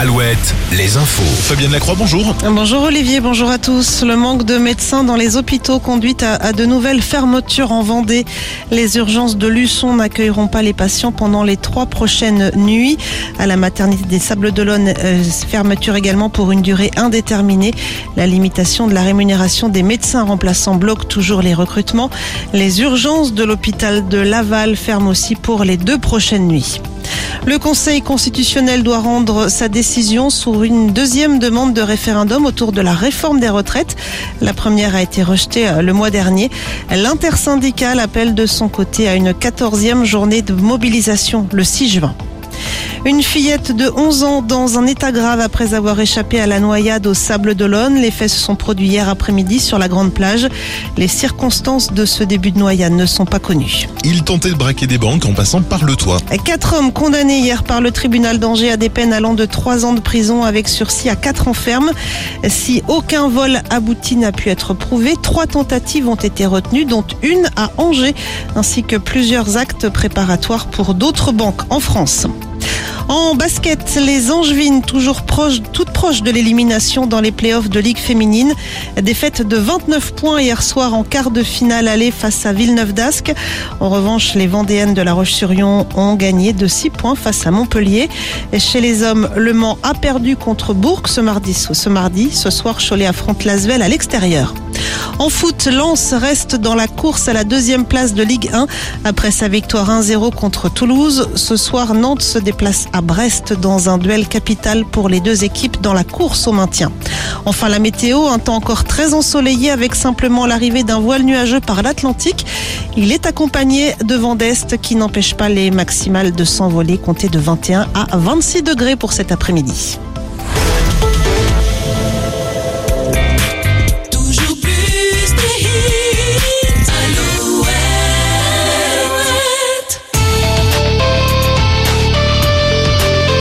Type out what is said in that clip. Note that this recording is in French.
Alouette, les infos. Fabienne Lacroix, bonjour. Bonjour Olivier, bonjour à tous. Le manque de médecins dans les hôpitaux conduit à, à de nouvelles fermetures en Vendée. Les urgences de Luçon n'accueilleront pas les patients pendant les trois prochaines nuits. À la maternité des Sables d'Olonne, euh, fermeture également pour une durée indéterminée. La limitation de la rémunération des médecins remplaçants bloque toujours les recrutements. Les urgences de l'hôpital de Laval ferment aussi pour les deux prochaines nuits. Le Conseil constitutionnel doit rendre sa décision sur une deuxième demande de référendum autour de la réforme des retraites. La première a été rejetée euh, le mois dernier. L'intersyndicale appelle de son côté à une quatorzième journée de mobilisation le 6 juin. Une fillette de 11 ans dans un état grave après avoir échappé à la noyade au Sable d'Olonne. Les faits se sont produits hier après-midi sur la grande plage. Les circonstances de ce début de noyade ne sont pas connues. Il tentait de braquer des banques en passant par le toit. Quatre hommes condamnés hier par le tribunal d'Angers à des peines allant de 3 ans de prison avec sursis à 4 ans ferme. Si aucun vol abouti n'a pu être prouvé, trois tentatives ont été retenues, dont une à Angers, ainsi que plusieurs actes préparatoires pour d'autres banques en France. En basket, les Angevines, toujours proches, toutes proches de l'élimination dans les playoffs de Ligue féminine. Défaite de 29 points hier soir en quart de finale aller face à Villeneuve d'Ascq. En revanche, les Vendéennes de La Roche-sur-Yon ont gagné de 6 points face à Montpellier. Chez les hommes, Le Mans a perdu contre Bourg ce mardi. Ce mardi, ce soir, Cholet affronte Lasvel à l'extérieur. En foot, Lens reste dans la course à la deuxième place de Ligue 1 après sa victoire 1-0 contre Toulouse. Ce soir, Nantes se déplace à Brest dans un duel capital pour les deux équipes dans la course au maintien. Enfin, la météo, un temps encore très ensoleillé avec simplement l'arrivée d'un voile nuageux par l'Atlantique. Il est accompagné de vent d'est qui n'empêche pas les maximales de s'envoler, compter de 21 à 26 degrés pour cet après-midi.